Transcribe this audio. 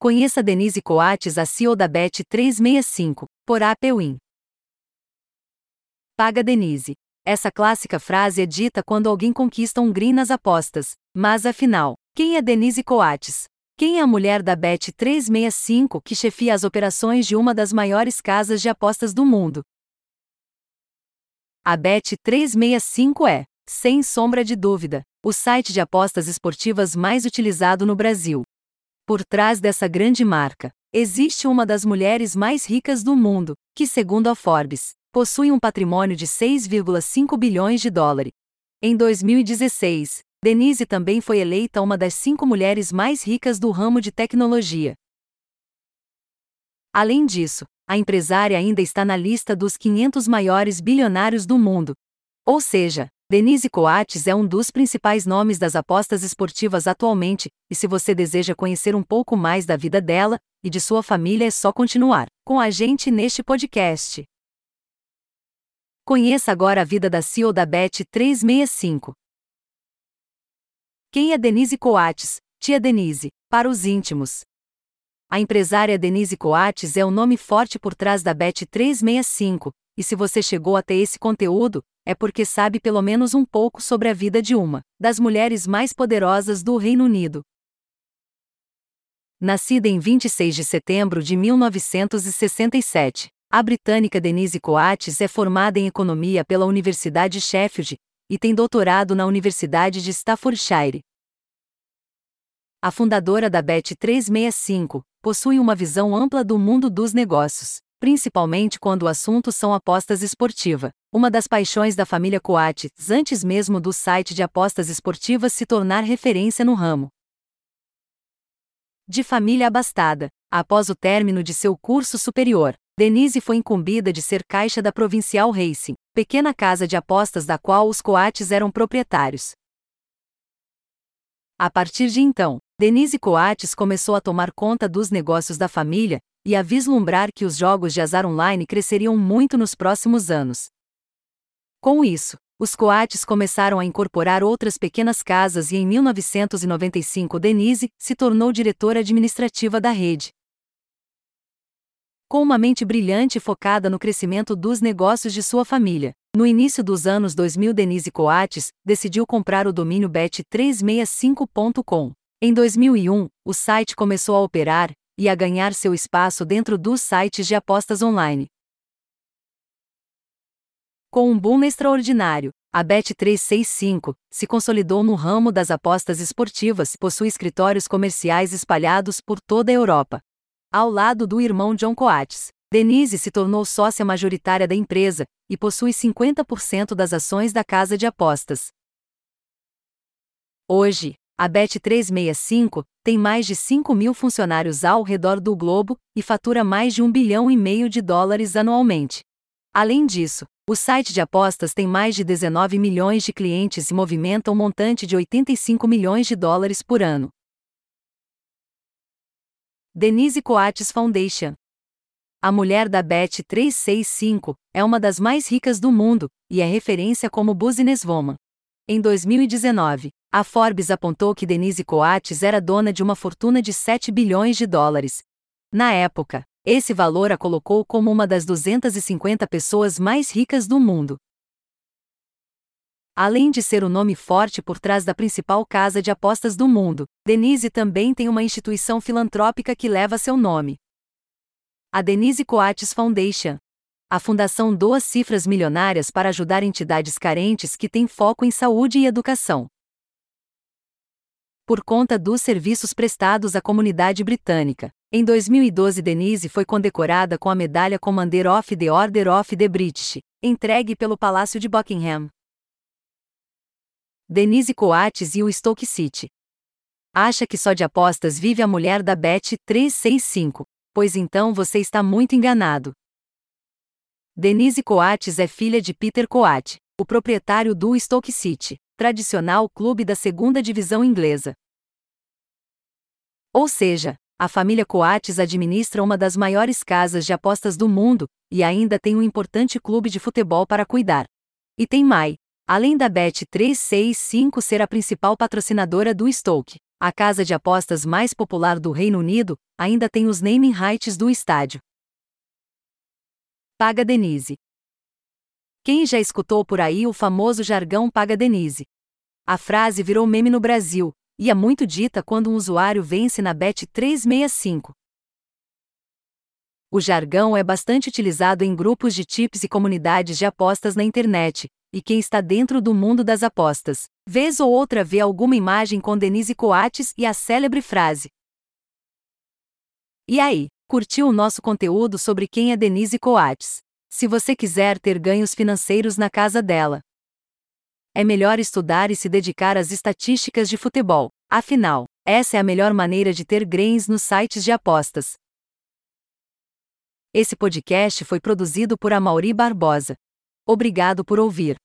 Conheça Denise Coates, a CEO da Bet365, por APWin. Paga Denise. Essa clássica frase é dita quando alguém conquista um green nas apostas. Mas afinal, quem é Denise Coates? Quem é a mulher da Bet365 que chefia as operações de uma das maiores casas de apostas do mundo? A Bet365 é, sem sombra de dúvida, o site de apostas esportivas mais utilizado no Brasil. Por trás dessa grande marca, existe uma das mulheres mais ricas do mundo, que, segundo a Forbes, possui um patrimônio de 6,5 bilhões de dólares. Em 2016, Denise também foi eleita uma das cinco mulheres mais ricas do ramo de tecnologia. Além disso, a empresária ainda está na lista dos 500 maiores bilionários do mundo. Ou seja, Denise Coates é um dos principais nomes das apostas esportivas atualmente, e se você deseja conhecer um pouco mais da vida dela e de sua família é só continuar com a gente neste podcast. Conheça agora a vida da CEO da Bet365. Quem é Denise Coates? Tia Denise, para os íntimos. A empresária Denise Coates é o nome forte por trás da Bet365, e se você chegou até esse conteúdo, é porque sabe pelo menos um pouco sobre a vida de uma das mulheres mais poderosas do Reino Unido. Nascida em 26 de setembro de 1967, a britânica Denise Coates é formada em economia pela Universidade Sheffield e tem doutorado na Universidade de Staffordshire. A fundadora da Bet365 possui uma visão ampla do mundo dos negócios principalmente quando o assunto são apostas esportiva. Uma das paixões da família Coates, antes mesmo do site de apostas esportivas se tornar referência no ramo. De família abastada, após o término de seu curso superior, Denise foi incumbida de ser caixa da Provincial Racing, pequena casa de apostas da qual os Coates eram proprietários. A partir de então, Denise Coates começou a tomar conta dos negócios da família e a vislumbrar que os jogos de azar online cresceriam muito nos próximos anos. Com isso, os coates começaram a incorporar outras pequenas casas e em 1995 Denise se tornou diretora administrativa da rede. Com uma mente brilhante focada no crescimento dos negócios de sua família, no início dos anos 2000 Denise Coates decidiu comprar o domínio bet365.com. Em 2001, o site começou a operar e a ganhar seu espaço dentro dos sites de apostas online. Com um boom extraordinário, a Bet365 se consolidou no ramo das apostas esportivas e possui escritórios comerciais espalhados por toda a Europa. Ao lado do irmão John Coates, Denise se tornou sócia majoritária da empresa e possui 50% das ações da casa de apostas. Hoje, a Bet365 tem mais de 5 mil funcionários ao redor do globo e fatura mais de um bilhão e meio de dólares anualmente. Além disso, o site de apostas tem mais de 19 milhões de clientes e movimenta um montante de 85 milhões de dólares por ano. Denise Coates Foundation A mulher da Bet365 é uma das mais ricas do mundo e é referência como businesswoman. Em 2019, a Forbes apontou que Denise Coates era dona de uma fortuna de 7 bilhões de dólares. Na época, esse valor a colocou como uma das 250 pessoas mais ricas do mundo. Além de ser o nome forte por trás da principal casa de apostas do mundo, Denise também tem uma instituição filantrópica que leva seu nome. A Denise Coates Foundation, a fundação doa cifras milionárias para ajudar entidades carentes que têm foco em saúde e educação. Por conta dos serviços prestados à comunidade britânica, em 2012 Denise foi condecorada com a medalha Commander of the Order of the British, entregue pelo Palácio de Buckingham. Denise Coates e o Stoke City. Acha que só de apostas vive a mulher da Bet 365? Pois então você está muito enganado. Denise Coates é filha de Peter Coate, o proprietário do Stoke City, tradicional clube da segunda divisão inglesa. Ou seja, a família Coates administra uma das maiores casas de apostas do mundo e ainda tem um importante clube de futebol para cuidar. E tem mais, além da Bet365 ser a principal patrocinadora do Stoke, a casa de apostas mais popular do Reino Unido, ainda tem os naming rights do estádio. Paga Denise. Quem já escutou por aí o famoso jargão Paga Denise? A frase virou meme no Brasil, e é muito dita quando um usuário vence na Bet 365. O jargão é bastante utilizado em grupos de tips e comunidades de apostas na internet, e quem está dentro do mundo das apostas, vez ou outra vê alguma imagem com Denise Coates e a célebre frase. E aí, curtiu o nosso conteúdo sobre quem é Denise Coates? Se você quiser ter ganhos financeiros na casa dela, é melhor estudar e se dedicar às estatísticas de futebol. Afinal, essa é a melhor maneira de ter grains nos sites de apostas. Esse podcast foi produzido por Amauri Barbosa. Obrigado por ouvir.